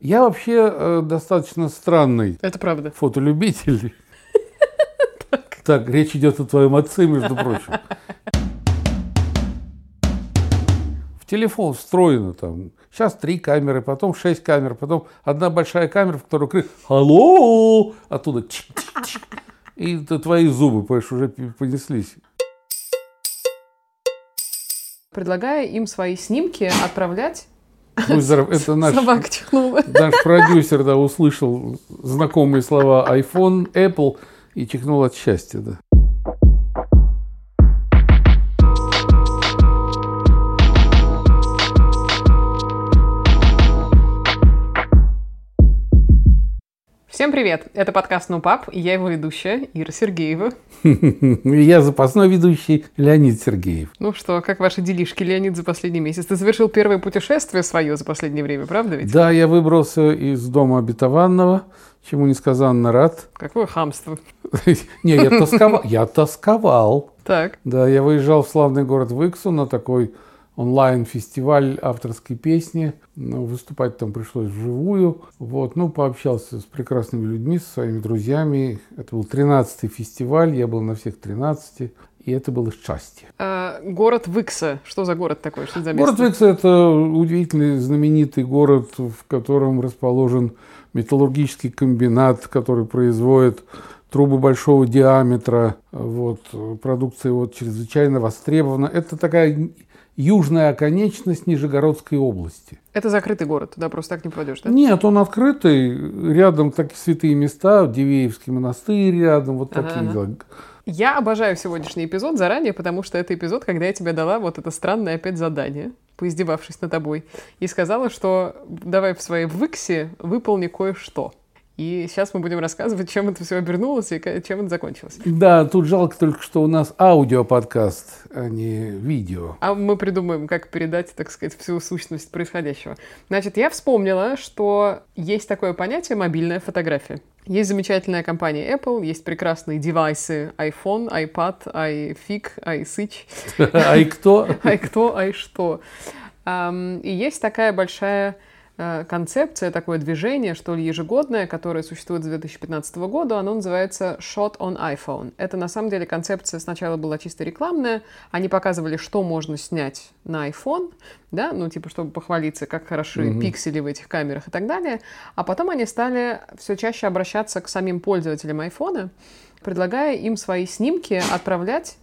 Я вообще э, достаточно странный Это правда. фотолюбитель. Так, речь идет о твоем отце, между прочим. В телефон встроено там. Сейчас три камеры, потом шесть камер, потом одна большая камера, в которую крик «Алло!» Оттуда. И твои зубы, понимаешь, уже понеслись. Предлагая им свои снимки отправлять. Здоров, это наш, Собака чихнула. наш продюсер да, услышал знакомые слова iPhone, Apple и чихнул от счастья. Да. Всем привет! Это подкаст «Ну, пап», и я его ведущая Ира Сергеева. Я запасной ведущий Леонид Сергеев. Ну что, как ваши делишки, Леонид, за последний месяц? Ты совершил первое путешествие свое за последнее время, правда ведь? Да, я выбрался из дома обетованного, чему несказанно рад. Какое хамство. Не, я тосковал. Я тосковал. Так, Да, я выезжал в славный город Выксу на такой онлайн-фестиваль авторской песни. Ну, выступать там пришлось вживую. Вот, ну, пообщался с прекрасными людьми, со своими друзьями. Это был 13-й фестиваль, я был на всех 13, и это было счастье. а, город Выкса. Что за город такой? Что за место? Город Выкса – это удивительный, знаменитый город, в котором расположен металлургический комбинат, который производит трубы большого диаметра. Вот, продукция вот чрезвычайно востребована. Это такая южная оконечность Нижегородской области. Это закрытый город, туда просто так не попадешь, да? Нет, он открытый. Рядом такие святые места, Дивеевский монастырь рядом, вот Ага, такие ага. дела. Я обожаю сегодняшний эпизод заранее, потому что это эпизод, когда я тебе дала вот это странное опять задание, поиздевавшись над тобой, и сказала, что давай в своей выксе выполни кое-что. И сейчас мы будем рассказывать, чем это все обернулось и чем это закончилось. Да, тут жалко только, что у нас аудиоподкаст, а не видео. А мы придумаем, как передать, так сказать, всю сущность происходящего. Значит, я вспомнила, что есть такое понятие мобильная фотография. Есть замечательная компания Apple, есть прекрасные девайсы iPhone, iPad, iFig, iSwitch. А и кто? Ай кто, ай что. И есть такая большая концепция, такое движение, что ли, ежегодное, которое существует с 2015 года, оно называется Shot on iPhone. Это на самом деле концепция сначала была чисто рекламная, они показывали, что можно снять на iPhone, да, ну типа, чтобы похвалиться, как хороши Мгм. пиксели в этих камерах и так далее, а потом они стали все чаще обращаться к самим пользователям iPhone, предлагая им свои снимки отправлять...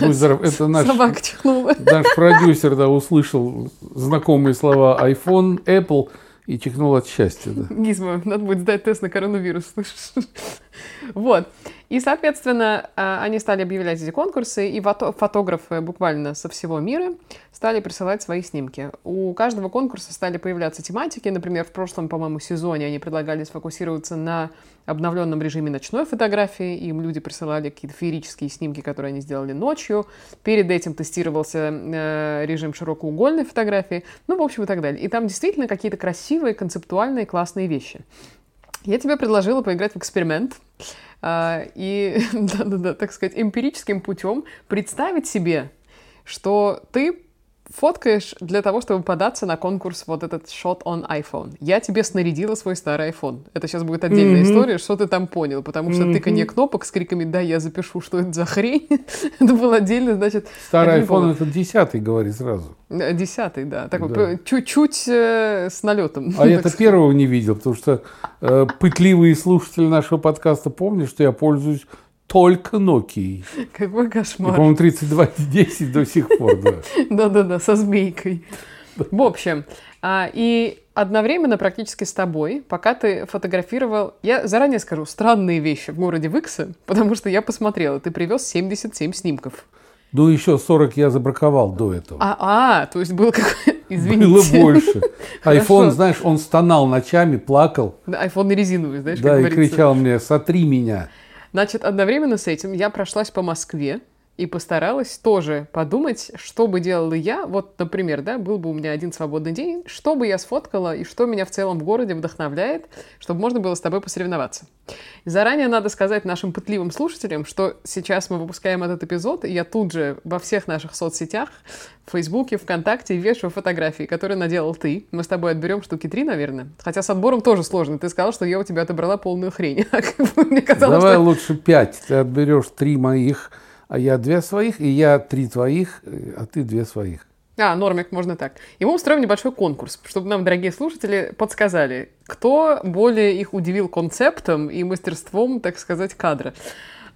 Здоров, это наш, Собака чихнула. наш продюсер да, услышал знакомые слова iPhone, Apple и чихнул от счастья. Да. Гизмо, надо будет сдать тест на коронавирус, слышишь? Вот. И, соответственно, а, они стали объявлять эти конкурсы, и фото- фотографы буквально со всего мира стали присылать свои снимки. У каждого конкурса стали появляться тематики. Например, в прошлом, по-моему, сезоне они предлагали сфокусироваться на обновленном режиме ночной фотографии. Им люди присылали какие-то феерические снимки, которые они сделали ночью. Перед этим тестировался э, режим широкоугольной фотографии. Ну, в общем, и так далее. И там действительно какие-то красивые, концептуальные, классные вещи. Я тебе предложила поиграть в эксперимент а, и, да-да-да, так сказать, эмпирическим путем представить себе, что ты фоткаешь для того, чтобы податься на конкурс вот этот Shot on iPhone. Я тебе снарядила свой старый iPhone. Это сейчас будет отдельная Мгм. история, что ты там понял, потому что Мгм. тыканье кнопок с криками «Да, я запишу, что это за хрень», это был отдельно, значит, Старый iPhone это десятый, говори сразу. э, десятый, да, такой Да. чуть-чуть э, с налетом. А я-то первого не видел, потому что э, пытливые слушатели нашего подкаста помнят, что я пользуюсь только Nokia. Какой И, кошмар. по-моему, 3210 до сих пор, да. Да-да-да, со змейкой. В общем, а, и одновременно практически с тобой, пока ты фотографировал, я заранее скажу, странные вещи в городе Выкса, потому что я посмотрела, ты привез 77 снимков. Ну, еще 40 я забраковал до этого. А, а то есть было какое... Извините. Было больше. IPhone, знаешь, он стонал ночами, плакал, Да, Айфон резиновый, знаешь, как да, и кричал мне, сотри меня. Значит, одновременно с этим я прошлась по Москве и постаралась тоже подумать, что бы делала я. Вот, например, да, был бы у меня один свободный день, что бы я сфоткала и что меня в целом в городе вдохновляет, чтобы можно было с тобой посоревноваться. Заранее надо сказать нашим пытливым слушателям, что сейчас мы выпускаем этот эпизод, и я тут же во всех наших соцсетях, в Фейсбуке, ВКонтакте вешаю фотографии, которые наделал ты. Мы с тобой отберем штуки три, наверное. Хотя с отбором тоже сложно. Ты сказал, что я у тебя отобрала полную хрень. Мне казалось, Давай что... лучше пять. Ты отберешь три моих, а я две своих, и я три твоих, а ты две своих. А, нормик, можно так. И мы устроим небольшой конкурс, чтобы нам, дорогие слушатели, подсказали, кто более их удивил концептом и мастерством, так сказать, кадра.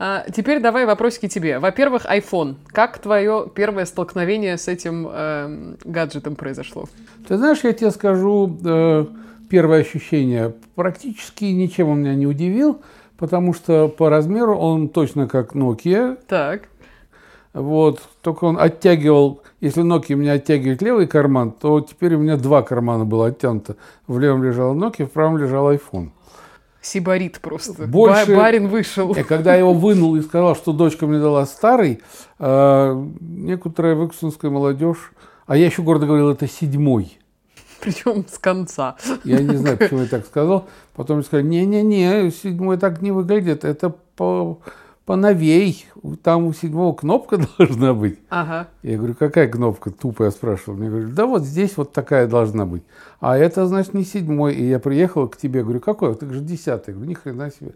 А, теперь давай вопросики тебе. Во-первых, iPhone. Как твое первое столкновение с этим э, гаджетом произошло? Ты знаешь, я тебе скажу э, первое ощущение. Практически ничем он меня не удивил, потому что по размеру он точно как Nokia. Так. Вот, только он оттягивал, если Nokia у меня оттягивает левый карман, то теперь у меня два кармана было оттянуто. В левом лежал Nokia, в правом лежал iPhone. Сибарит просто. Больше... Барин вышел. И когда я его вынул и сказал, что дочка мне дала старый, э, некоторая выксунская молодежь, а я еще гордо говорил, это седьмой. Причем с конца. Я не знаю, почему я так сказал. Потом я сказал, не-не-не, седьмой так не выглядит, это по поновей, там у седьмого кнопка должна быть. Ага. Я говорю, какая кнопка? Тупо я спрашивал. Мне говорят, да вот здесь вот такая должна быть. А это, значит, не седьмой. И я приехал к тебе, говорю, какой? Ты же десятый. Я говорю, ни хрена себе.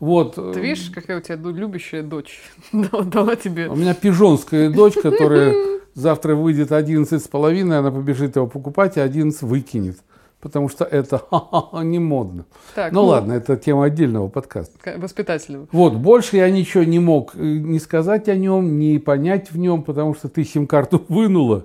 Вот. Ты видишь, какая у тебя любящая дочь дала тебе? У меня пижонская дочь, которая завтра выйдет 11 с половиной, она побежит его покупать, и 11 выкинет потому что это не модно. Так, ну, ну ладно, это тема отдельного подкаста. Воспитательного. Вот, больше я ничего не мог э, не сказать о нем, не понять в нем, потому что ты сим-карту вынула.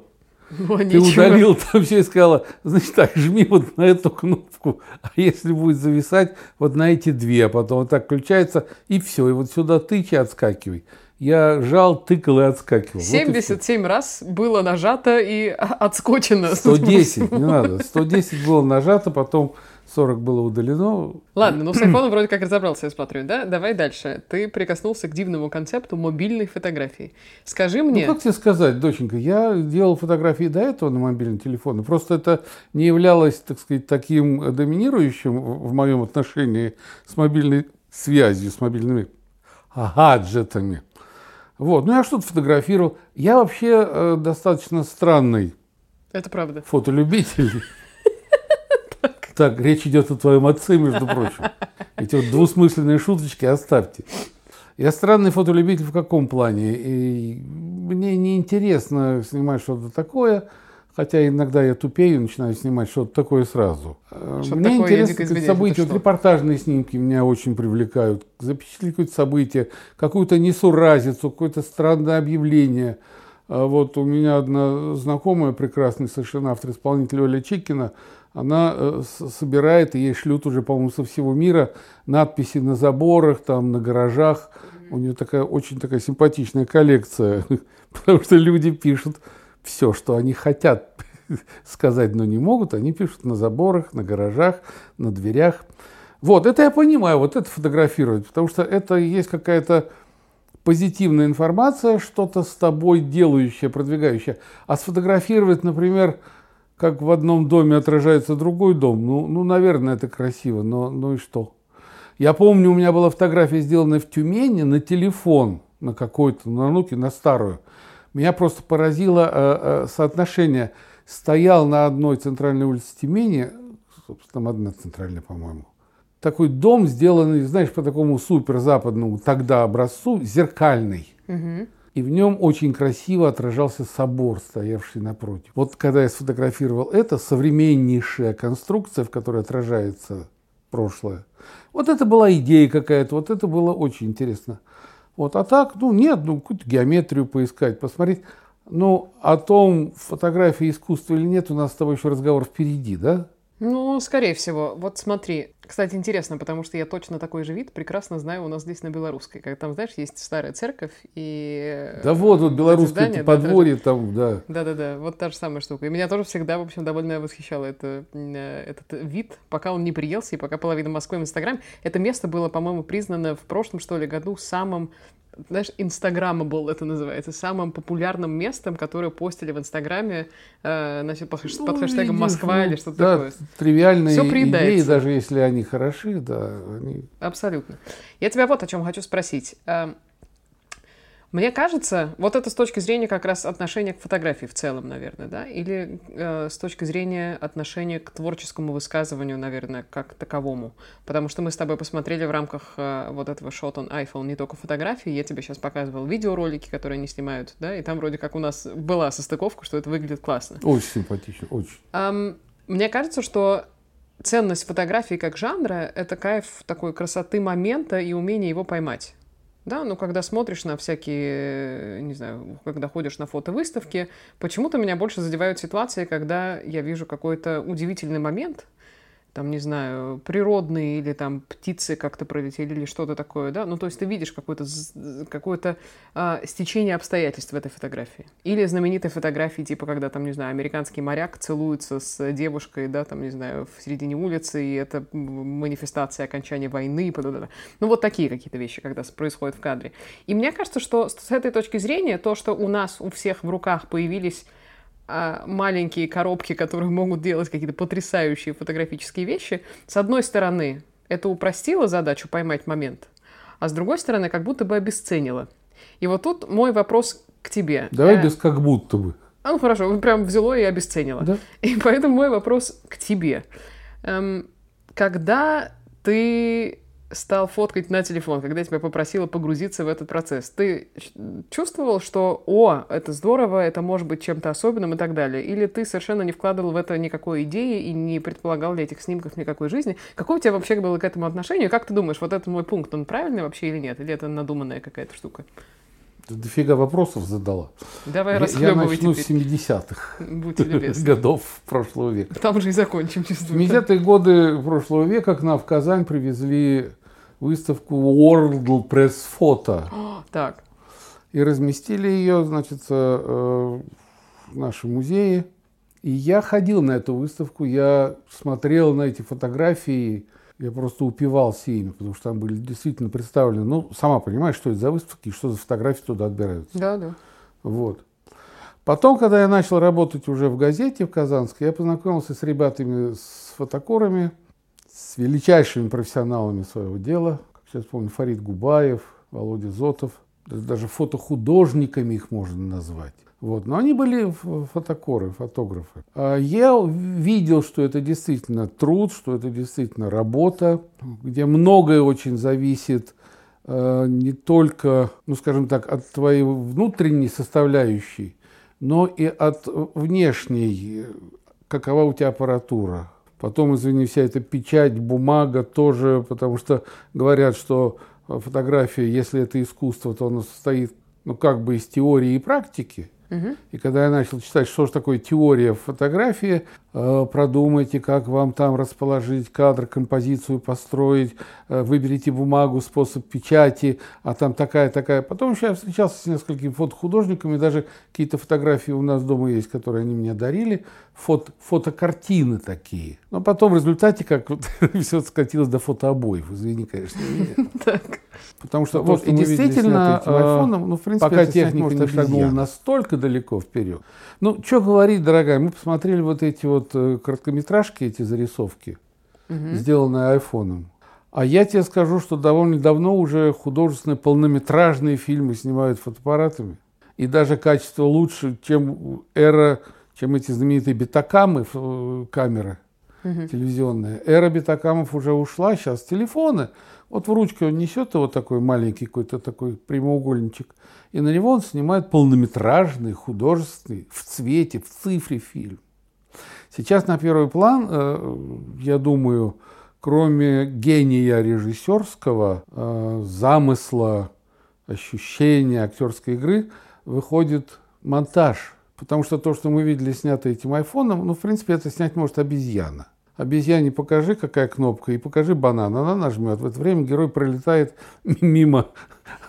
Ну, ты ничего. удалил там все и сказала, значит так, жми вот на эту кнопку, а если будет зависать, вот на эти две, а потом вот так включается, и все, и вот сюда тычи, отскакивай. Я жал, тыкал и отскакивал. 77 вот раз было нажато и отскочено. 110, не надо. 110 было нажато, потом 40 было удалено. Ладно, ну с айфоном вроде как разобрался, я смотрю, да? Давай дальше. Ты прикоснулся к дивному концепту мобильной фотографии. Скажи мне... Ну, как тебе сказать, доченька, я делал фотографии до этого на мобильном телефоне. Просто это не являлось, так сказать, таким доминирующим в моем отношении с мобильной связью, с мобильными гаджетами. Вот. Ну, я что-то фотографировал. Я вообще э, достаточно странный Это правда. фотолюбитель. Так, речь идет о твоем отце, между прочим. Эти вот двусмысленные шуточки оставьте. Я странный фотолюбитель в каком плане? И мне неинтересно снимать что-то такое, Хотя иногда я тупею, начинаю снимать что-то такое сразу. Что Мне интересно какие события. Вот репортажные снимки меня очень привлекают. Запечатлеть какое-то событие, какую-то несуразицу, какое-то странное объявление. А вот у меня одна знакомая, прекрасный совершенно автор-исполнитель Оля Чикина, она э, собирает, и ей шлют уже, по-моему, со всего мира надписи на заборах, там, на гаражах. У нее такая очень такая симпатичная коллекция, потому что люди пишут все, что они хотят сказать, но не могут, они пишут на заборах, на гаражах, на дверях. Вот, это я понимаю, вот это фотографировать, потому что это есть какая-то позитивная информация, что-то с тобой делающее, продвигающее. А сфотографировать, например, как в одном доме отражается другой дом, ну, ну наверное, это красиво, но ну и что? Я помню, у меня была фотография, сделана в Тюмени на телефон, на какой-то, на Нуке, на старую. Меня просто поразило э, э, соотношение. Стоял на одной центральной улице Тюмени, собственно, там одна центральная, по-моему, такой дом, сделанный, знаешь, по такому суперзападному тогда образцу, зеркальный. Угу. И в нем очень красиво отражался собор, стоявший напротив. Вот когда я сфотографировал это, современнейшая конструкция, в которой отражается прошлое. Вот это была идея какая-то, вот это было очень интересно. Вот, а так, ну нет, ну какую-то геометрию поискать, посмотреть. Ну, о том, фотографии искусства или нет, у нас с тобой еще разговор впереди, да? Ну, скорее всего. Вот смотри. Кстати, интересно, потому что я точно такой же вид прекрасно знаю у нас здесь на Белорусской. Как там, знаешь, есть старая церковь и... Да вот, вот белорусское здания, подворье да, там, да. Да-да-да, вот та же самая штука. И меня тоже всегда, в общем, довольно восхищало это, э, этот вид, пока он не приелся, и пока половина Москвы в Инстаграме. Это место было, по-моему, признано в прошлом, что ли, году самым знаешь, инстаграммабл это называется, самым популярным местом, которое постили в Инстаграме э, значит, под, ну, под хэштегом видишь, Москва ну, или что-то да, такое. Тривиальные Все идеи, даже если они хороши, да. Они... Абсолютно. Я тебя вот о чем хочу спросить. Мне кажется, вот это с точки зрения как раз отношения к фотографии в целом, наверное, да, или э, с точки зрения отношения к творческому высказыванию, наверное, как таковому. Потому что мы с тобой посмотрели в рамках э, вот этого Shot on iPhone не только фотографии, я тебе сейчас показывал видеоролики, которые они снимают, да, и там вроде как у нас была состыковка, что это выглядит классно. Очень симпатично, очень. Эм, мне кажется, что ценность фотографии как жанра — это кайф такой красоты момента и умение его поймать. Да, но когда смотришь на всякие, не знаю, когда ходишь на фотовыставки, почему-то меня больше задевают ситуации, когда я вижу какой-то удивительный момент, там, не знаю, природные или там птицы как-то пролетели или что-то такое, да, ну, то есть ты видишь какое-то какое а, стечение обстоятельств в этой фотографии. Или знаменитой фотографии, типа, когда там, не знаю, американский моряк целуется с девушкой, да, там, не знаю, в середине улицы, и это манифестация окончания войны, ну, вот такие какие-то вещи, когда происходят в кадре. И мне кажется, что с этой точки зрения то, что у нас у всех в руках появились а, маленькие коробки, которые могут делать какие-то потрясающие фотографические вещи, с одной стороны, это упростило задачу поймать момент, а с другой стороны, как будто бы обесценило. И вот тут мой вопрос к тебе. Давай э... без как будто бы. А, ну хорошо, прям взяло и обесценило. Да? И поэтому мой вопрос к тебе. Эм, когда ты стал фоткать на телефон, когда я тебя попросила погрузиться в этот процесс, ты чувствовал, что «О, это здорово, это может быть чем-то особенным» и так далее? Или ты совершенно не вкладывал в это никакой идеи и не предполагал для этих снимков никакой жизни? Какое у тебя вообще было к этому отношение? Как ты думаешь, вот этот мой пункт, он правильный вообще или нет? Или это надуманная какая-то штука? Ты дофига вопросов задала. Давай я, я начну теперь. с 70-х годов прошлого века. Там же и закончим. В 70-е годы прошлого века к нам в Казань привезли выставку World Press Photo. Так. И разместили ее, значит, э, в нашем музее. И я ходил на эту выставку, я смотрел на эти фотографии, я просто упивался ими, потому что там были действительно представлены, ну, сама понимаешь, что это за выставки что за фотографии туда отбираются. Да, да. Вот. Потом, когда я начал работать уже в газете в Казанской, я познакомился с ребятами, с фотокорами, с величайшими профессионалами своего дела. Как сейчас помню, Фарид Губаев, Володя Зотов. Даже фотохудожниками их можно назвать. Вот. Но они были фотокоры, фотографы. А я видел, что это действительно труд, что это действительно работа, где многое очень зависит э, не только, ну скажем так, от твоей внутренней составляющей, но и от внешней, какова у тебя аппаратура, Потом, извини, вся эта печать, бумага тоже, потому что говорят, что фотография, если это искусство, то оно состоит, ну, как бы из теории и практики. И когда я начал читать, что же такое теория фотографии, продумайте, как вам там расположить кадр, композицию построить, э, выберите бумагу, способ печати, а там такая-такая. Потом еще я встречался с несколькими фотохудожниками, даже какие-то фотографии у нас дома есть, которые они мне дарили, фото, фотокартины такие. Но потом в результате, как вот, все скатилось до фотообоев, извини, конечно, Потому что, вот, и действительно, э, ну, в принципе, пока техника не шагнула настолько далеко вперед. Ну, что говорить, дорогая, мы посмотрели вот эти вот э, короткометражки, эти зарисовки, угу. сделанные айфоном. А я тебе скажу, что довольно давно уже художественные полнометражные фильмы снимают фотоаппаратами. И даже качество лучше, чем эра, чем эти знаменитые бетакамы, э, камеры угу. телевизионные. Эра бетакамов уже ушла, сейчас телефоны. Вот в ручке он несет вот такой маленький какой-то такой прямоугольничек, и на него он снимает полнометражный, художественный, в цвете, в цифре фильм. Сейчас на первый план, э, я думаю, кроме гения режиссерского, э, замысла, ощущения актерской игры, выходит монтаж. Потому что то, что мы видели, снято этим айфоном, ну, в принципе, это снять может обезьяна обезьяне покажи, какая кнопка, и покажи банан. Она нажмет. В это время герой пролетает мимо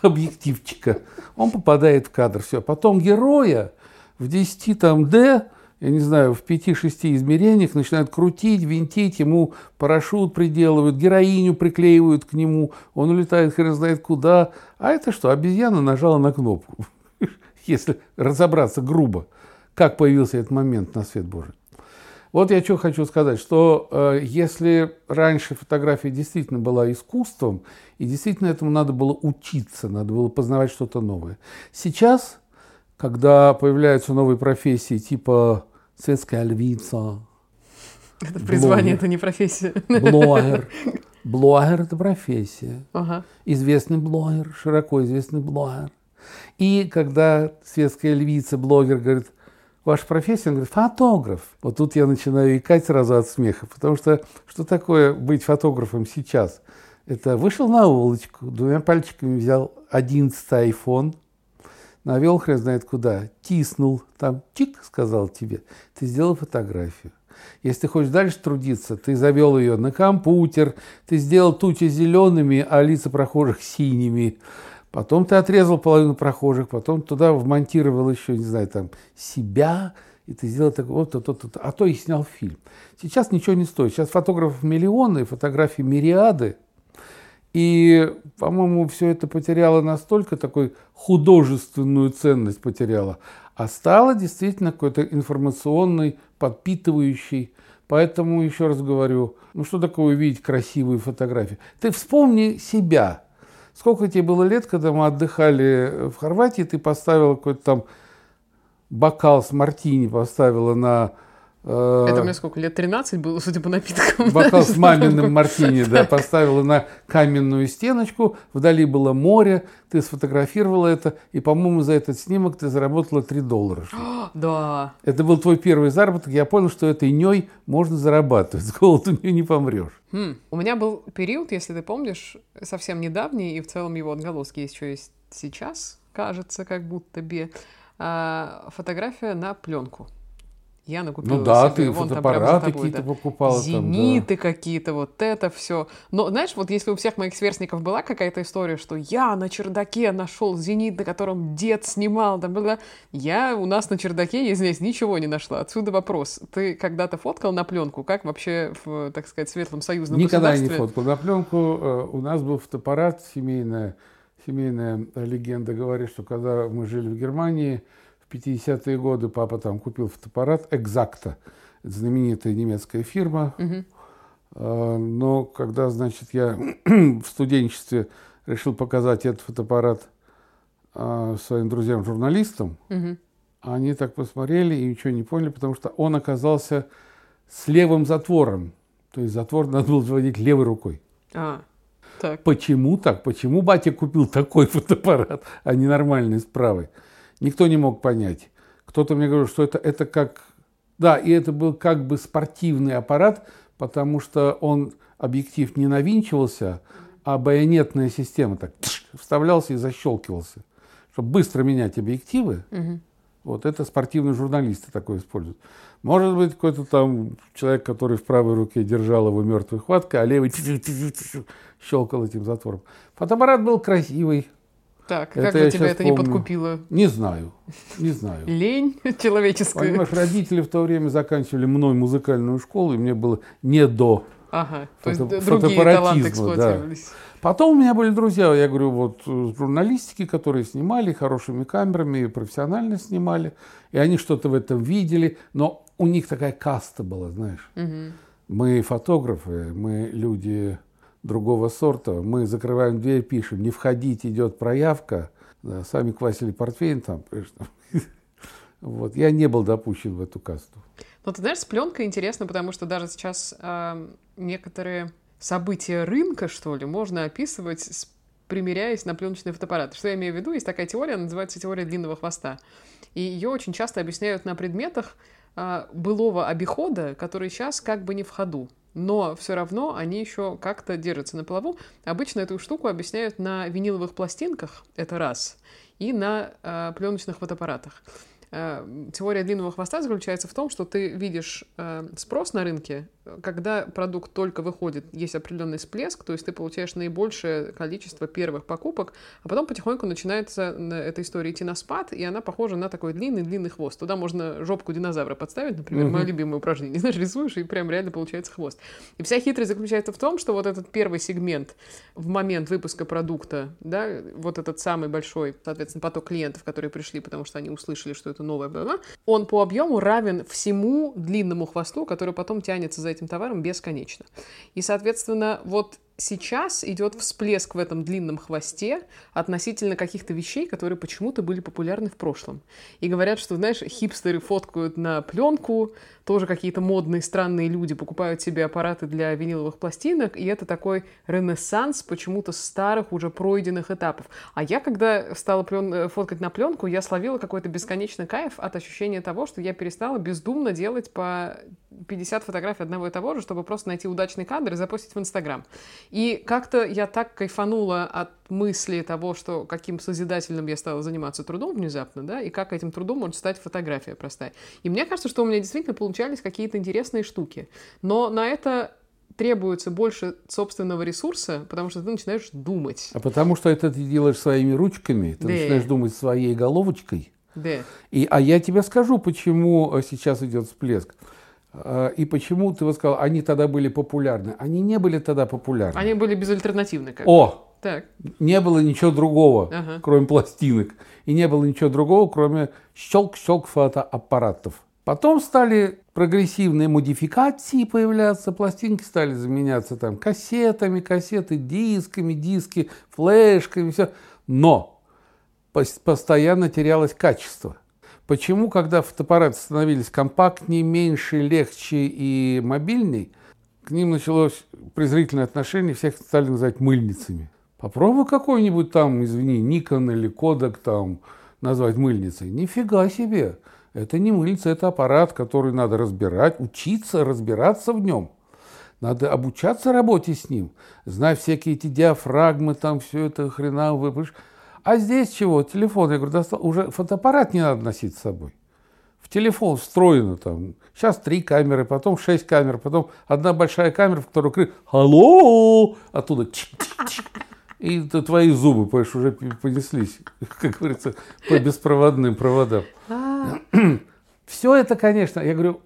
объективчика. Он попадает в кадр. Все. Потом героя в 10 там D я не знаю, в пяти-шести измерениях, начинают крутить, винтить, ему парашют приделывают, героиню приклеивают к нему, он улетает хрен знает куда. А это что, обезьяна нажала на кнопку, если разобраться грубо, как появился этот момент на свет Божий. Вот я что хочу сказать, что э, если раньше фотография действительно была искусством, и действительно этому надо было учиться, надо было познавать что-то новое. Сейчас, когда появляются новые профессии типа светская львица, Это призвание, это не профессия. блогер, блогер – это профессия. Ага. Известный блогер, широко известный блогер. И когда светская львица, блогер говорит, ваша профессия, он говорит, фотограф. Вот тут я начинаю икать сразу от смеха, потому что что такое быть фотографом сейчас? Это вышел на улочку, двумя пальчиками взял 11 iPhone, навел хрен знает куда, тиснул, там чик сказал тебе, ты сделал фотографию. Если ты хочешь дальше трудиться, ты завел ее на компьютер, ты сделал тучи зелеными, а лица прохожих синими. Потом ты отрезал половину прохожих, потом туда вмонтировал еще, не знаю, там, себя, и ты сделал так, вот, вот, вот, вот, а то и снял фильм. Сейчас ничего не стоит. Сейчас фотографов миллионы, фотографий мириады. И, по-моему, все это потеряло настолько такой художественную ценность потеряло, а стало действительно какой-то информационной, подпитывающей. Поэтому, еще раз говорю, ну что такое увидеть красивые фотографии? Ты вспомни себя. Сколько тебе было лет, когда мы отдыхали в Хорватии, ты поставила какой-то там бокал с мартини, поставила на Это мне сколько, лет 13 было, судя по напиткам. бокал с маминым мартини, да, поставила на каменную стеночку, вдали было море, ты сфотографировала это, и, по-моему, за этот снимок ты заработала 3 доллара. Да. Это был твой первый заработок, я понял, что этой ней можно зарабатывать, с голоду не не помрешь. Хм. У меня был период, если ты помнишь, совсем недавний, и в целом его отголоски еще есть сейчас, кажется, как будто бы, а, фотография на пленку. Я накупила Ну да, себе, ты вон там фотоаппараты тобой, какие-то да. покупала там, да. Зениты какие-то, вот это все. Но знаешь, вот если у всех моих сверстников была какая-то история, что я на чердаке нашел зенит, на котором дед снимал, там, бла-бла, я у нас на чердаке, я ничего не нашла. Отсюда вопрос. Ты когда-то фоткал на пленку? Как вообще в, так сказать, светлом союзном Никогда не фоткал на пленку. Э, У нас был фотоаппарат, семейная, семейная легенда говорит, что когда мы жили в Германии, в 50-е годы папа там купил фотоаппарат «Экзакта», знаменитая немецкая фирма. Э, Но когда, значит, я в студенчестве решил показать этот фотоаппарат э, своим друзьям-журналистам, Мгм. они так посмотрели и ничего не поняли, потому что он оказался с левым затвором. То есть затвор надо было заводить левой рукой. А, так. Почему так? Почему батя купил такой фотоаппарат, а не нормальный с правой? Никто не мог понять. Кто-то мне говорил, что это, это как... Да, и это был как бы спортивный аппарат, потому что он, объектив не навинчивался, а байонетная система так тш, вставлялся и защелкивался. Чтобы быстро менять объективы, Мгм. вот это спортивные журналисты такое используют. Может быть, какой-то там человек, который в правой руке держал его мертвой хваткой, а левый щелкал этим затвором. Фотоаппарат был красивый. Так, Это как бы тебя это не помню. подкупило? Не знаю, не знаю. Лень человеческая. Понимаешь, родители в то время заканчивали мной музыкальную школу, и мне было не до. Ага, то есть Фото- другие таланты да. Потом у меня были друзья, я говорю, вот э, журналистики, которые снимали хорошими камерами, профессионально снимали, и они что-то в этом видели, но у них такая каста была, знаешь. Мгм. Мы фотографы, мы люди другого сорта, мы закрываем дверь, пишем, не входить, идет проявка, Да, сами квасили портвейн там. Вот, я не был допущен в эту касту. Но ты знаешь, с пленкой интересно, потому что даже сейчас ам, некоторые события рынка, что ли, можно описывать, с- примеряясь на пленочные фотоаппараты. Что я имею в виду? Есть такая теория, называется теория длинного хвоста. И ее очень часто объясняют на предметах а, былого обихода, которые сейчас как бы не в ходу. Но все равно они еще как-то держатся на плаву. Обычно эту штуку объясняют на виниловых пластинках, это раз, и на а, пленочных фотоаппаратах. Э, Теория длинного хвоста заключается в том, что ты видишь э, спрос на рынке когда продукт только выходит, есть определенный всплеск, то есть ты получаешь наибольшее количество первых покупок, а потом потихоньку начинается эта история идти на спад, и она похожа на такой длинный-длинный хвост. Туда можно жопку динозавра подставить, например, угу. мое любимое упражнение. Знаешь, рисуешь, и прям реально получается хвост. И вся хитрость заключается в том, что вот этот первый сегмент в момент выпуска продукта, да, вот этот самый большой, соответственно, поток клиентов, которые пришли, потому что они услышали, что это новое, он по объему равен всему длинному хвосту, который потом тянется за этим товаром бесконечно. И, соответственно, вот сейчас идет всплеск в этом длинном хвосте относительно каких-то вещей, которые почему-то были популярны в прошлом. И говорят, что, знаешь, хипстеры фоткают на пленку, тоже какие-то модные, странные люди покупают себе аппараты для виниловых пластинок, и это такой ренессанс почему-то старых, уже пройденных этапов. А я, когда стала плен... Э, фоткать на пленку, я словила какой-то бесконечный кайф от ощущения того, что я перестала бездумно делать по 50 фотографий одного и того же, чтобы просто найти удачный кадр и запостить в Инстаграм. И как-то я так кайфанула от мысли того, что каким созидательным я стала заниматься трудом внезапно, да, и как этим трудом может стать фотография простая. И мне кажется, что у меня действительно получались какие-то интересные штуки. Но на это требуется больше собственного ресурса, потому что ты начинаешь думать. А потому что это ты делаешь своими ручками, ты да. начинаешь думать своей головочкой. Да. И, а я тебе скажу, почему э, сейчас идет всплеск. Э, и почему ты вот сказал, они тогда были популярны? Они не были тогда популярны. Они были безальтернативны. Как О! Так. Не было ничего другого, ага. кроме пластинок. И не было ничего другого, кроме щелк-щелк фотоаппаратов. Потом стали прогрессивные модификации появляться, пластинки стали заменяться там кассетами, кассеты, дисками, диски, флешками, все. Но постоянно терялось качество. Почему, когда фотоаппараты становились компактнее, меньше, легче и мобильней, к ним началось презрительное отношение, всех стали называть мыльницами. Попробуй какой-нибудь там, извини, Никон или Кодек там назвать мыльницей. Нифига себе. Это не мыльница, это аппарат, который надо разбирать, учиться разбираться в нем. Надо обучаться работе с ним, знать всякие эти диафрагмы, там все это хреново. А здесь чего? Телефон. Я говорю, достал. уже фотоаппарат не надо носить с собой. В телефон встроено там. Сейчас три камеры, потом шесть камер, потом одна большая камера, в которую крик «Алло!» Оттуда чик -чик -чик. И твои зубы, понимаешь, уже понеслись, как говорится, по беспроводным проводам. А. Все это, конечно, я говорю,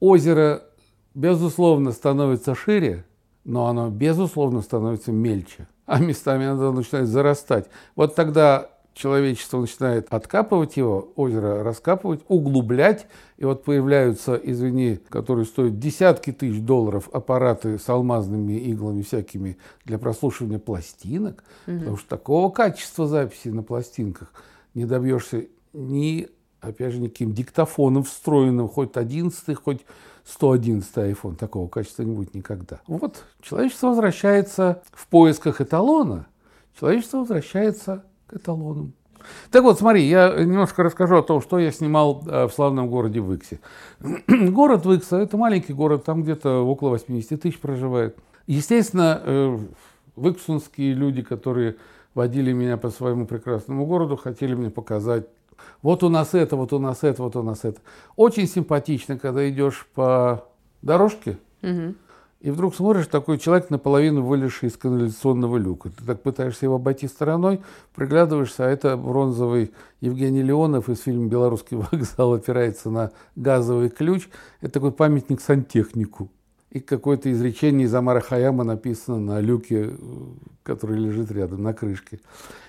озеро, безусловно, становится шире, но оно, безусловно, становится мельче а местами оно начинает зарастать. Вот тогда человечество начинает откапывать его, озеро раскапывать, углублять, и вот появляются, извини, которые стоят десятки тысяч долларов аппараты с алмазными иглами всякими для прослушивания пластинок, угу. потому что такого качества записи на пластинках не добьешься ни, опять же, никаким диктофоном встроенным, хоть 11 хоть 111 iPhone. Такого качества не будет никогда. Вот человечество возвращается в поисках эталона. Человечество возвращается к эталонам. Так вот, смотри, я немножко расскажу о том, что я снимал э, в славном городе Выксе. Город Выкса – это маленький город, там где-то около 80 тысяч проживает. Естественно, э, выксунские люди, которые водили меня по своему прекрасному городу, хотели мне показать вот у нас это, вот у нас это, вот у нас это. Очень симпатично, когда идешь по дорожке, угу. и вдруг смотришь, такой человек наполовину вылезший из канализационного люка. Ты так пытаешься его обойти стороной, приглядываешься, а это бронзовый Евгений Леонов из фильма «Белорусский вокзал» опирается на газовый ключ. Это такой памятник сантехнику. И какое-то изречение из Амара Хаяма написано на люке, который лежит рядом, на крышке.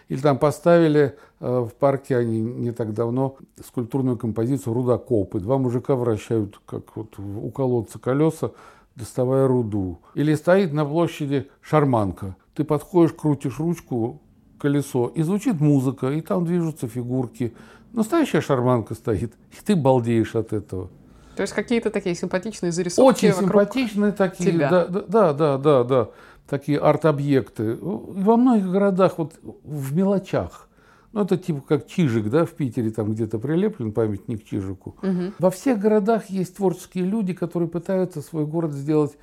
Или там поставили э, в парке, они не так давно, скульптурную композицию «Рудокопы». Два мужика вращают, как вот у колодца колеса, доставая руду. Или стоит на площади шарманка. Ты подходишь, крутишь ручку, колесо, и звучит музыка, и там движутся фигурки. Настоящая шарманка стоит, и ты балдеешь от этого. То есть какие-то такие симпатичные зарисовки Очень симпатичные такие, тебя. Да, да, да, да, да такие арт-объекты. Во многих городах, вот в мелочах. Ну, это типа как Чижик, да, в Питере там где-то прилеплен памятник Чижику. Угу. Во всех городах есть творческие люди, которые пытаются свой город сделать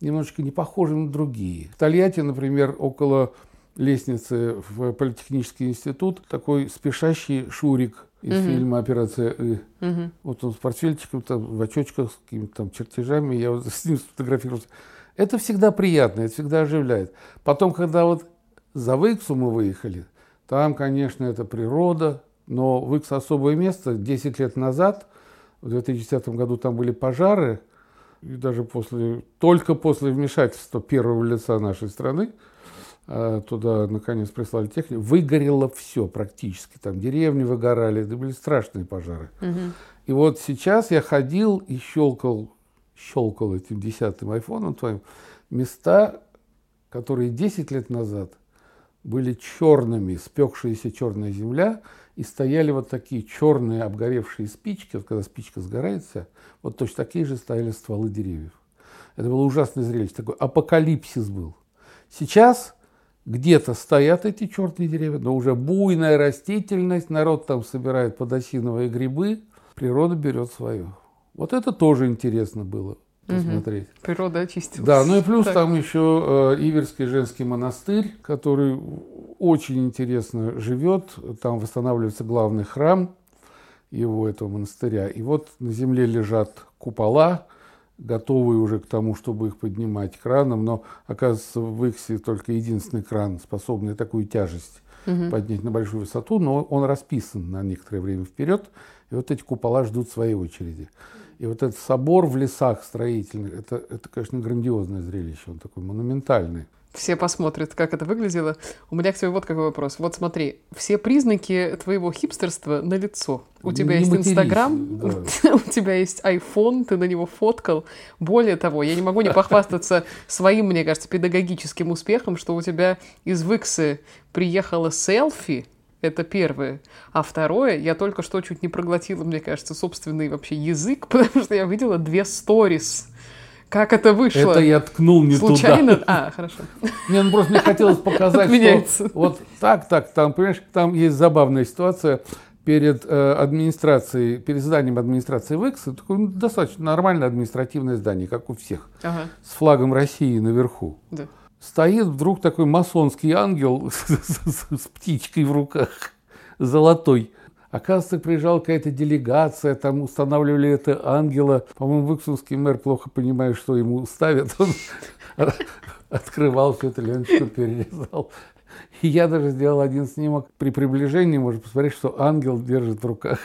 немножечко не похожим на другие. В Тольятти, например, около лестницы в политехнический институт такой спешащий Шурик из угу. фильма «Операция И». Угу. Вот он с портфельчиком, там, в очочках, с какими-то там чертежами, я вот с ним сфотографировался. Это всегда приятно, это всегда оживляет. Потом, когда вот за Выксу мы выехали, там, конечно, это природа, но Выкс особое место. Десять лет назад, в 2010 году, там были пожары, и даже после, только после вмешательства первого лица нашей страны, туда наконец прислали технику, выгорело все практически. Там деревни выгорали, это были страшные пожары. Угу. И вот сейчас я ходил и щелкал, щелкал этим десятым айфоном твоим места, которые 10 лет назад были черными, спекшаяся черная земля, и стояли вот такие черные обгоревшие спички, вот когда спичка сгорается, вот точно такие же стояли стволы деревьев. Это было ужасное зрелище, такой апокалипсис был. Сейчас где-то стоят эти черные деревья, но уже буйная растительность, народ там собирает подосиновые грибы, природа берет свое. Вот это тоже интересно было посмотреть. Угу. Природа очистилась. Да, ну и плюс так. там еще э, Иверский женский монастырь, который очень интересно живет. Там восстанавливается главный храм его, этого монастыря. И вот на земле лежат купола, готовые уже к тому, чтобы их поднимать краном, но оказывается в Иксе только единственный кран, способный такую тяжесть угу. поднять на большую высоту, но он расписан на некоторое время вперед, и вот эти купола ждут своей очереди. И вот этот собор в лесах строительных, это, это, конечно, грандиозное зрелище, он такой монументальный все посмотрят, как это выглядело. У меня к тебе вот какой вопрос. Вот смотри, все признаки твоего хипстерства на лицо. У тебя не есть Инстаграм, да. у тебя есть iPhone, ты на него фоткал. Более того, я не могу не похвастаться своим, мне кажется, педагогическим успехом, что у тебя из Виксы приехала селфи, это первое. А второе, я только что чуть не проглотила, мне кажется, собственный вообще язык, потому что я видела две сторис как это вышло? Это я ткнул не Случайно? туда. А, хорошо. Мне ну, просто мне хотелось показать, что вот так, так, там, понимаешь, там есть забавная ситуация перед э, администрацией, перед зданием администрации ВЭКС, такое ну, достаточно нормальное административное здание, как у всех, ага. с флагом России наверху. Да. Стоит вдруг такой масонский ангел с, птичкой в руках, золотой. Оказывается, приезжала какая-то делегация, там устанавливали это ангела. По-моему, выксунский мэр плохо понимает, что ему ставят. Он открывал все это, ленточку перерезал. И я даже сделал один снимок. При приближении можно посмотреть, что ангел держит в руках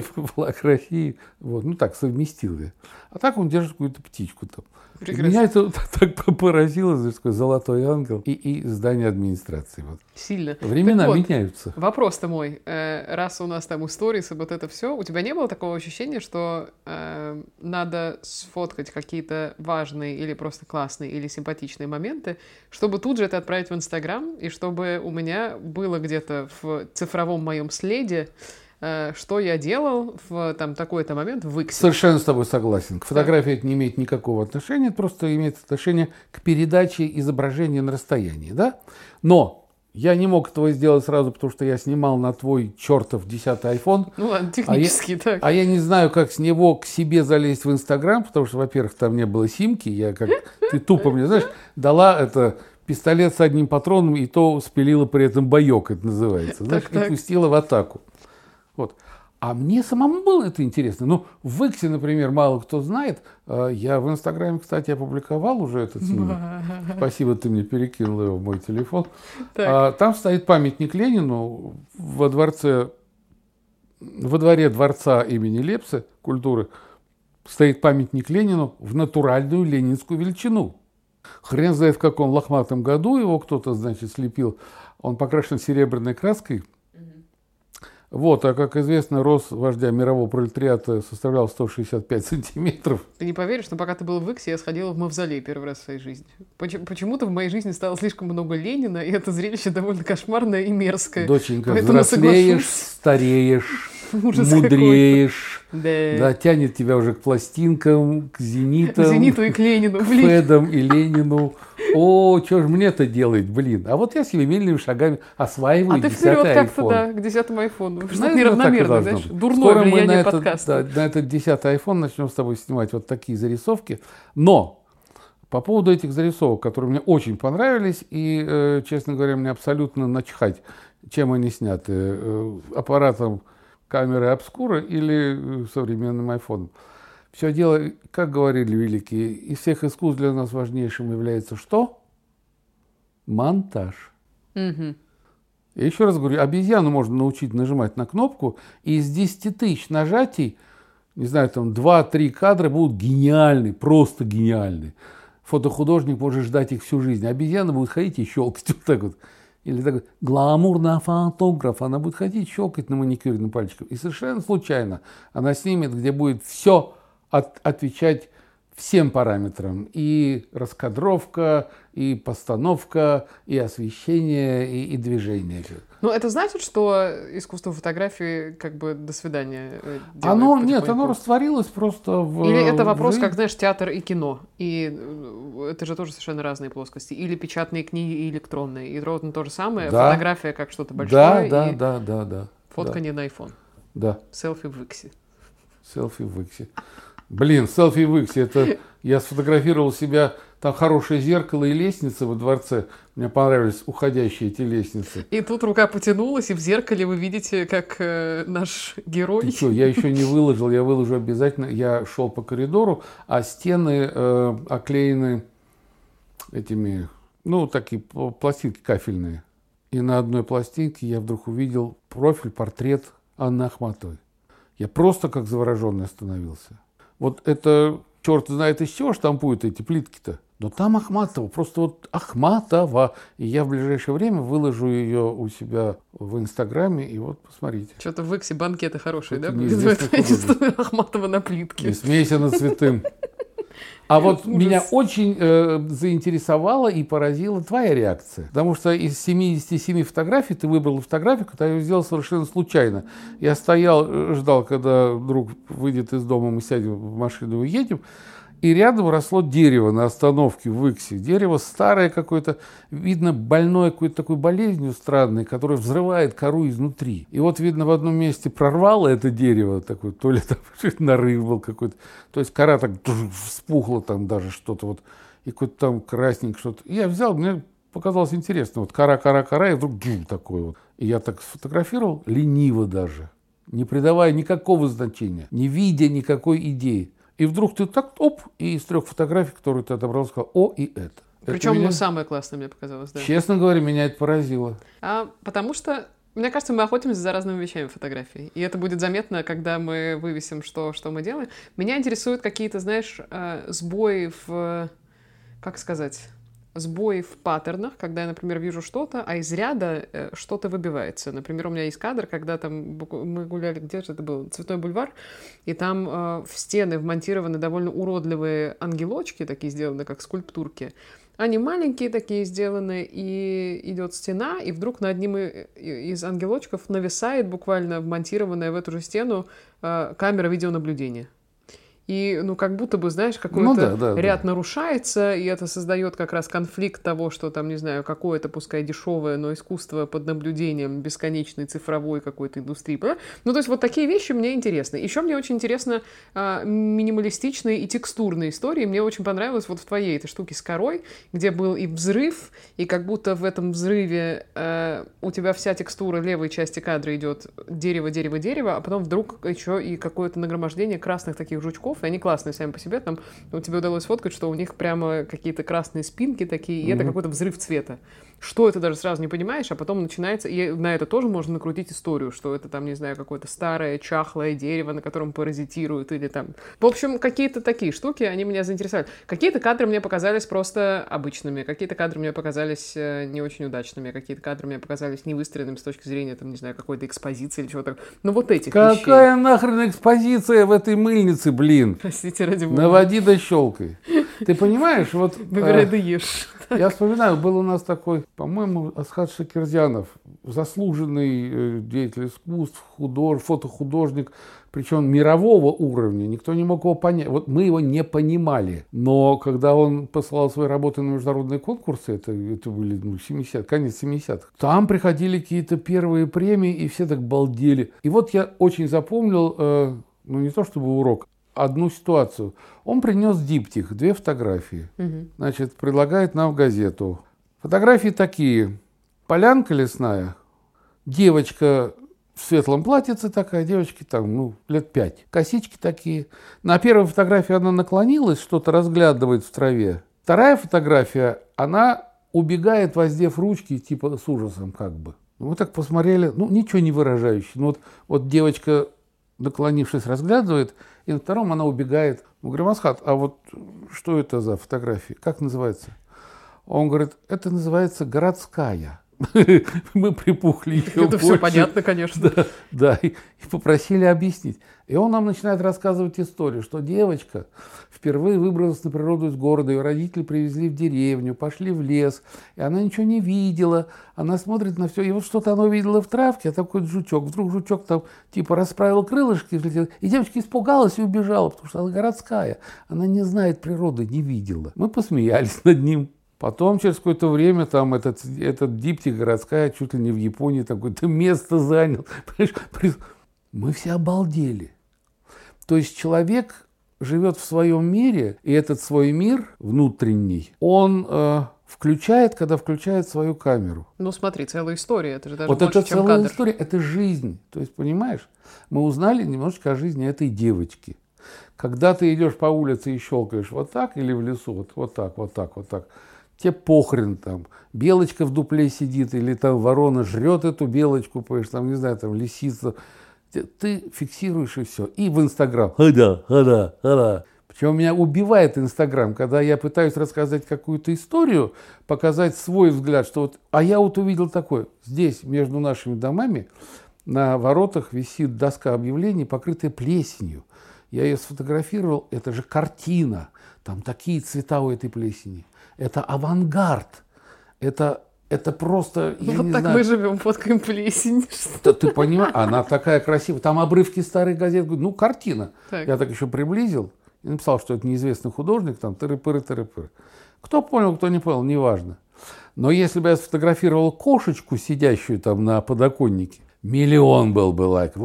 флаг России. Вот, ну так, совместил я. А так он держит какую-то птичку там. Прекрасно. Меня это так поразило, такой золотой ангел и, и здание администрации. Вот. Сильно. Времена вот, меняются. Вопрос-то мой. Э, раз у нас там истории, вот это все, у тебя не было такого ощущения, что э, надо сфоткать какие-то важные или просто классные или симпатичные моменты, чтобы тут же это отправить в Инстаграм, и чтобы у меня было где-то в цифровом моем следе что я делал в там такой-то момент в Иксе. Совершенно с тобой согласен. К фотографии да. это не имеет никакого отношения, это просто имеет отношение к передаче изображения на расстоянии, да? Но я не мог этого сделать сразу, потому что я снимал на твой чертов десятый iPhone. Ну ладно, технически а я, так. А я не знаю, как с него к себе залезть в Инстаграм, потому что, во-первых, там не было симки, я как ты тупо мне, знаешь, дала это пистолет с одним патроном, и то спилила при этом боек, это называется, знаешь, и пустила в атаку. Вот. А мне самому было это интересно. Ну, в Иксе, например, мало кто знает. А, я в Инстаграме, кстати, опубликовал уже этот снимок. Спасибо, ты мне перекинул его в мой телефон. Так. А, там стоит памятник Ленину во дворце, во дворе дворца имени Лепса культуры. Стоит памятник Ленину в натуральную ленинскую величину. Хрен знает, в каком лохматом году его кто-то, значит, слепил. Он покрашен серебряной краской – вот, а как известно, рост вождя мирового пролетариата составлял 165 сантиметров. Ты не поверишь, но пока ты был в Иксе, я сходила в мавзолей первый раз в своей жизни. Почему-то в моей жизни стало слишком много Ленина, и это зрелище довольно кошмарное и мерзкое. Доченька, Поэтому взрослеешь, соглашусь. стареешь, Ужас мудреешь. Да. да, тянет тебя уже к пластинкам, к зенитам. К зениту и к Ленину. К Федам и Ленину. О, что же мне это делать, блин. А вот я семимильными шагами осваиваю А ты вперед как-то, да, к десятому айфону. Что-то неравномерно, знаешь, дурное Скоро влияние мы на подкаста. Этот, да, на этот десятый айфон начнем с тобой снимать вот такие зарисовки. Но по поводу этих зарисовок, которые мне очень понравились, и, э, честно говоря, мне абсолютно начхать, чем они сняты. Э, аппаратом камерой обскура или современным айфоном. Все дело, как говорили великие, из всех искусств для нас важнейшим является что? Монтаж. Мгм. Я еще раз говорю, обезьяну можно научить нажимать на кнопку, и из 10 тысяч нажатий, не знаю, там 2-3 кадра будут гениальны, просто гениальны. Фотохудожник может ждать их всю жизнь. Обезьяна будет ходить и щелкать вот так вот. Или такой гламурный фотограф, она будет ходить, щелкать на маникюренным пальчиком. И совершенно случайно она снимет, где будет все от- отвечать всем параметрам. И раскадровка, и постановка, и освещение, и, и движение. Ну, это значит, что искусство фотографии как бы до свидания э, Оно, нет, оно растворилось просто в... Или это в вопрос, жизнь. как, знаешь, театр и кино. И э, это же тоже совершенно разные плоскости. Или печатные книги, и электронные. И ровно то же самое. Да. Фотография как что-то Да, большое, да, и да, да, да. фоткание на iPhone. Да, Селфи в Иксе. селфи в Иксе. Блин, селфи в Иксе, это я сфотографировал себя, там хорошее зеркало и лестница во дворце. Мне понравились уходящие эти лестницы. И тут рука потянулась, и в зеркале вы видите, как э, наш герой... Ты что, я еще не выложил, я выложу обязательно. Я шел по коридору, а стены э, оклеены этими, ну, такие пл- пластинки кафельные. И на одной пластинке я вдруг увидел профиль, портрет Анны Ахматовой. Я просто как завороженный остановился. Вот это, черт знает из чего штампуют эти плитки-то. Но там Ахматова, просто вот Ахматова. И я в ближайшее время выложу ее у себя в Инстаграме, и вот посмотрите. Что-то в Иксе банкеты хорошие, да? Ахматова на плитке. Не смейся над святым. А вот Ужас. меня очень э, заинтересовала и поразила твоя реакция. Потому что из 77 фотографий ты выбрал фотографию, которую я сделал совершенно случайно. Я стоял, э, ждал, когда друг выйдет из дома, мы сядем в машину и уедем. И рядом росло дерево на остановке в Иксе. Дерево старое какое-то, видно, больное какой-то такой болезнью странной, которая взрывает кору изнутри. И вот, видно, в одном месте прорвало это дерево, такой, то ли там нарыв был какой-то. То есть кора так вспухла там даже что-то вот, и какой-то там красненький что-то. Я взял, мне показалось интересно. Вот кора, кора, кора, и вдруг джум такой вот. И я так сфотографировал, лениво даже, не придавая никакого значения, не видя никакой идеи. И вдруг ты так, оп, и из трех фотографий, которые ты отобрал, сказал, о, и это. Это Причем меня- ну, самое классное, мне показалось, да. Честно говоря, меня это поразило. А, потому что, мне кажется, мы охотимся за разными вещами фотографий. И это будет заметно, когда мы вывесим, что, что мы делаем. Меня интересуют какие-то, знаешь, э, сбои в... Как сказать? Сбои в паттернах, когда я, например, вижу что-то, а из ряда э, что-то выбивается. Например, у меня есть кадр, когда там мы гуляли, где же это был? Цветной бульвар, и там э, в стены вмонтированы довольно уродливые ангелочки, такие сделаны, как скульптурки. Они маленькие такие сделаны, и идет стена, и вдруг на одним из ангелочков нависает буквально вмонтированная в эту же стену э, камера видеонаблюдения. И, ну, как будто бы, знаешь, какой-то Ну да, да, ряд да. нарушается, и это создает как раз конфликт того, что там, не знаю, какое-то, пускай дешевое, но искусство под наблюдением бесконечной цифровой какой-то индустрии. Ну, то есть вот такие вещи мне интересны. Еще мне очень интересно а, минималистичные и текстурные истории. Мне очень понравилось вот в твоей этой штуке с корой, где был и взрыв, и как будто в этом взрыве э, у тебя вся текстура левой части кадра идет дерево, дерево, дерево, а потом вдруг еще и какое-то нагромождение красных таких жучков, и они классные сами по себе. Там у тебя удалось фоткать, что у них прямо какие-то красные спинки такие, и это какой-то взрыв цвета. Что это даже сразу не понимаешь, а потом начинается, и на это тоже можно накрутить историю, что это там, не знаю, какое-то старое чахлое дерево, на котором паразитируют, или там... В общем, какие-то такие штуки, они меня заинтересовали. Какие-то кадры мне показались просто обычными, какие-то кадры мне показались э, не очень удачными, какие-то кадры мне показались невыстроенными с точки зрения, там, не знаю, какой-то экспозиции или чего-то. Ну, вот этих вещей. Какая нахрен экспозиция в этой мыльнице, блин? Простите, ради бога. Наводи да щелкай. Ты понимаешь, вот Выбирай э, да ешь. я вспоминаю, был у нас такой, по-моему, Асхат Шакирзянов, заслуженный э, деятель искусств, худож, фотохудожник, причем мирового уровня. Никто не мог его понять. Вот мы его не понимали. Но когда он посылал свои работы на международные конкурсы, это, это были ну, 70 конец 70-х, там приходили какие-то первые премии, и все так балдели. И вот я очень запомнил, э, ну не то чтобы урок, одну ситуацию. Он принес диптих, две фотографии. Значит, предлагает нам в газету. Фотографии такие. Полянка лесная, девочка в светлом платьице такая, девочки там, ну, лет пять. Косички такие. На первой фотографии она наклонилась, что-то разглядывает в траве. Вторая фотография, она убегает, воздев ручки, типа с ужасом как бы. Мы так посмотрели, ну, ничего не выражающий. Ну, вот, вот девочка, наклонившись, разглядывает, и на втором она убегает. Мы говорим, а вот что это за фотография? Как называется? Он говорит, это называется городская. Мы припухли еще Это все понятно, конечно. Да, да и, и попросили объяснить. И он нам начинает рассказывать историю, что девочка впервые выбралась на природу из города, ее родители привезли в деревню, пошли в лес, и она ничего не видела, она смотрит на все, и вот что-то она увидела в травке, а такой жучок, вдруг жучок там типа расправил крылышки, и девочка испугалась и убежала, потому что она городская, она не знает природы, не видела. Мы посмеялись над ним, Потом, через какое-то время, там этот, этот диптик городская, чуть ли не в Японии, такое-то место занял. Мы все обалдели. То есть человек живет в своем мире, и этот свой мир внутренний, он э, включает, когда включает свою камеру. Ну смотри, целая история, это же даже Вот больше, это чем целая кадр. история, это жизнь. То есть, понимаешь, мы узнали немножечко о жизни этой девочки. Когда ты идешь по улице и щелкаешь вот так или в лесу, вот, вот так, вот так, вот так, тебе похрен там. Белочка в дупле сидит, или там ворона жрет эту белочку, понимаешь, там, не знаю, там лисица. Ты- фиксируешь и все. И в Инстаграм. Хада, хада, хада. Причем меня убивает Инстаграм, когда я пытаюсь рассказать какую-то историю, показать свой взгляд, что вот, а я вот увидел такое. Здесь, между нашими домами, на воротах висит доска объявлений, покрытая плесенью. Я ее сфотографировал, это же картина. Там такие цвета у этой плесени. Это авангард. Это, это просто, я вот так знаю, мы живем, фоткаем плесень. ты, ты понимаешь, она такая красивая. Там обрывки старых газет. Ну, картина. Так. Я так еще приблизил и написал, что это неизвестный художник, там тыры-пыры, тыры-пыры. Кто понял, кто не понял, неважно. Но если бы я сфотографировал кошечку, сидящую там на подоконнике, миллион был бы лайк.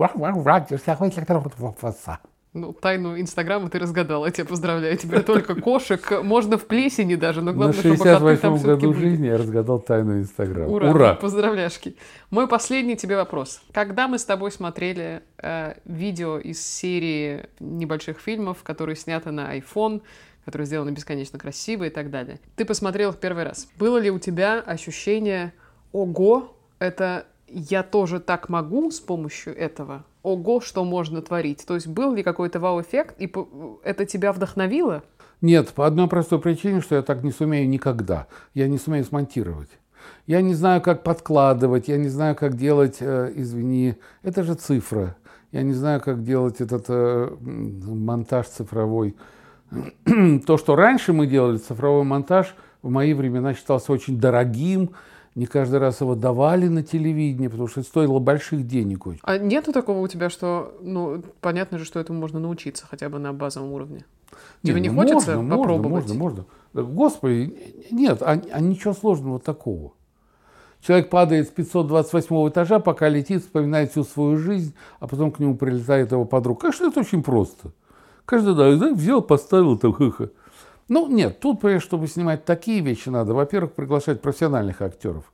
Ну, тайну Инстаграма ты разгадал, я тебя поздравляю. Теперь только кошек, можно в плесени даже, но главное, чтобы коты там 68 все-таки году жизни я разгадал тайну Инстаграма. Ура, Ура! Поздравляшки. Мой последний тебе вопрос. Когда мы с тобой смотрели э, видео из серии небольших фильмов, которые сняты на iPhone, которые сделаны бесконечно красиво и так далее, ты посмотрел их первый раз. Было ли у тебя ощущение «Ого, это я тоже так могу с помощью этого»? Ого, что можно творить? То есть был ли какой-то вау-эффект, и это тебя вдохновило? Нет, по одной простой причине, что я так не сумею никогда. Я не сумею смонтировать. Я не знаю, как подкладывать, я не знаю, как делать, э, извини, это же цифра. Я не знаю, как делать этот э, монтаж цифровой. То, что раньше мы делали, цифровой монтаж, в мои времена считался очень дорогим. Не каждый раз его давали на телевидении, потому что это стоило больших денег очень. А нету такого у тебя, что, ну, понятно же, что этому можно научиться хотя бы на базовом уровне? Тебе не ну хочется можно, попробовать? Можно, можно, можно. Господи, нет, а, а ничего сложного такого. Человек падает с 528 этажа, пока летит, вспоминает всю свою жизнь, а потом к нему прилетает его подруга. Конечно, это очень просто. Каждый да, да, взял, поставил, там, ха-ха. Ну, нет, тут, чтобы снимать такие вещи, надо, во-первых, приглашать профессиональных актеров.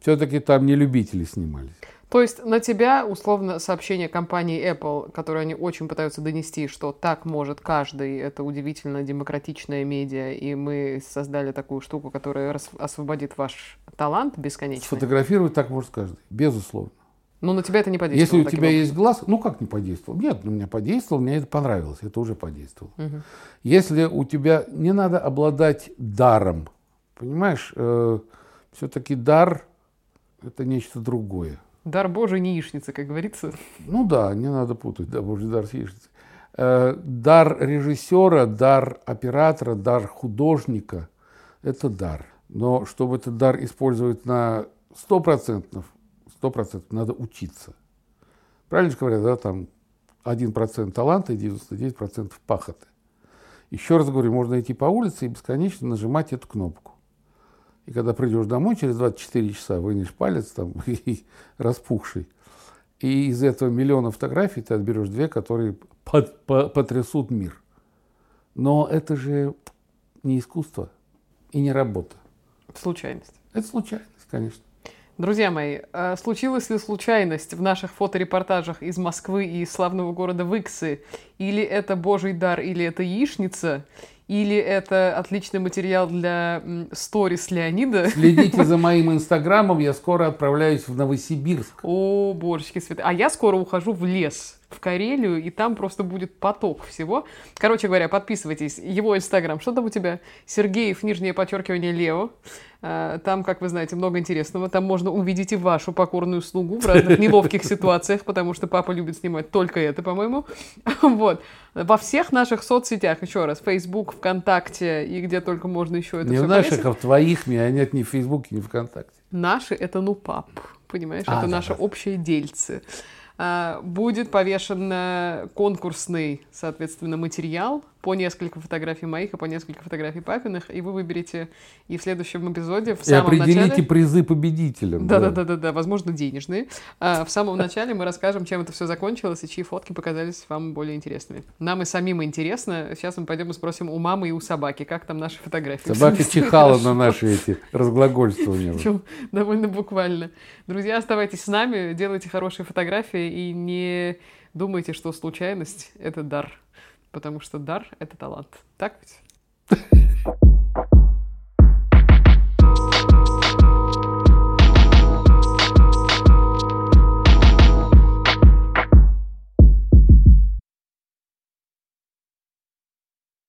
Все-таки там не любители снимались. То есть на тебя, условно, сообщение компании Apple, которое они очень пытаются донести, что так может каждый, это удивительно демократичная медиа, и мы создали такую штуку, которая освободит ваш талант бесконечный. Сфотографировать так может каждый, безусловно. Но на тебя это не Если подействовало. у таким тебя образом. есть глаз, ну как не подействовал? Нет, на меня подействовал, мне это понравилось, это уже подействовало. Мгм. Если у тебя не надо обладать даром, понимаешь, все-таки дар это нечто другое. Дар Божий не яичница, как говорится. Ну да, не надо путать, да, божий дар с яичницей. Э, Дар режиссера, дар оператора, дар художника – это дар. Но чтобы этот дар использовать на 100%, 100% надо учиться. Правильно же говорят, да, там 1% таланта и 99% пахоты. Еще раз говорю, можно идти по улице и бесконечно нажимать эту кнопку. И когда придешь домой, через 24 часа вынешь палец там и распухший. И из этого миллиона фотографий ты отберешь две, которые под- по- потрясут мир. Но это же не искусство и не работа. Случайность. Это случайность, конечно. Друзья мои, э, случилась ли случайность в наших фоторепортажах из Москвы и из славного города Выксы? Или это божий дар, или это яичница? Или это отличный материал для сторис Леонида? Следите за моим инстаграмом, я скоро отправляюсь в Новосибирск. О, божечки святые. А я скоро ухожу в лес в Карелию, и там просто будет поток всего. Короче говоря, подписывайтесь. Его инстаграм. Что там у тебя? Сергеев, нижнее подчеркивание, Лео. А, там, как вы знаете, много интересного. Там можно увидеть и вашу покорную слугу в разных неловких ситуациях, потому что папа любит снимать только это, по-моему. Вот. Во всех наших соцсетях, еще раз, Facebook, ВКонтакте и где только можно еще это Не в наших, повесить. а в твоих, а нет ни в Фейсбуке, ни в ВКонтакте. Наши — это ну пап, понимаешь? А, это да, наше да. общее дельце. А, Будет повешен э, конкурсный, соответственно, материал по несколько фотографий моих и по несколько фотографий папиных, и вы выберете и в следующем эпизоде, в И самом определите начале... призы победителям. Да, да, да, да, да, возможно, денежные. А, в самом начале мы расскажем, чем это все закончилось и чьи фотки показались вам более интересными. Нам и самим интересно. Сейчас мы пойдем и спросим у мамы и у собаки, как там наши фотографии. Собака чихала на наши эти разглагольствования. Довольно буквально. Друзья, оставайтесь с нами, делайте хорошие фотографии и не думайте, что случайность — это дар. Потому что дар — это талант. Так ведь?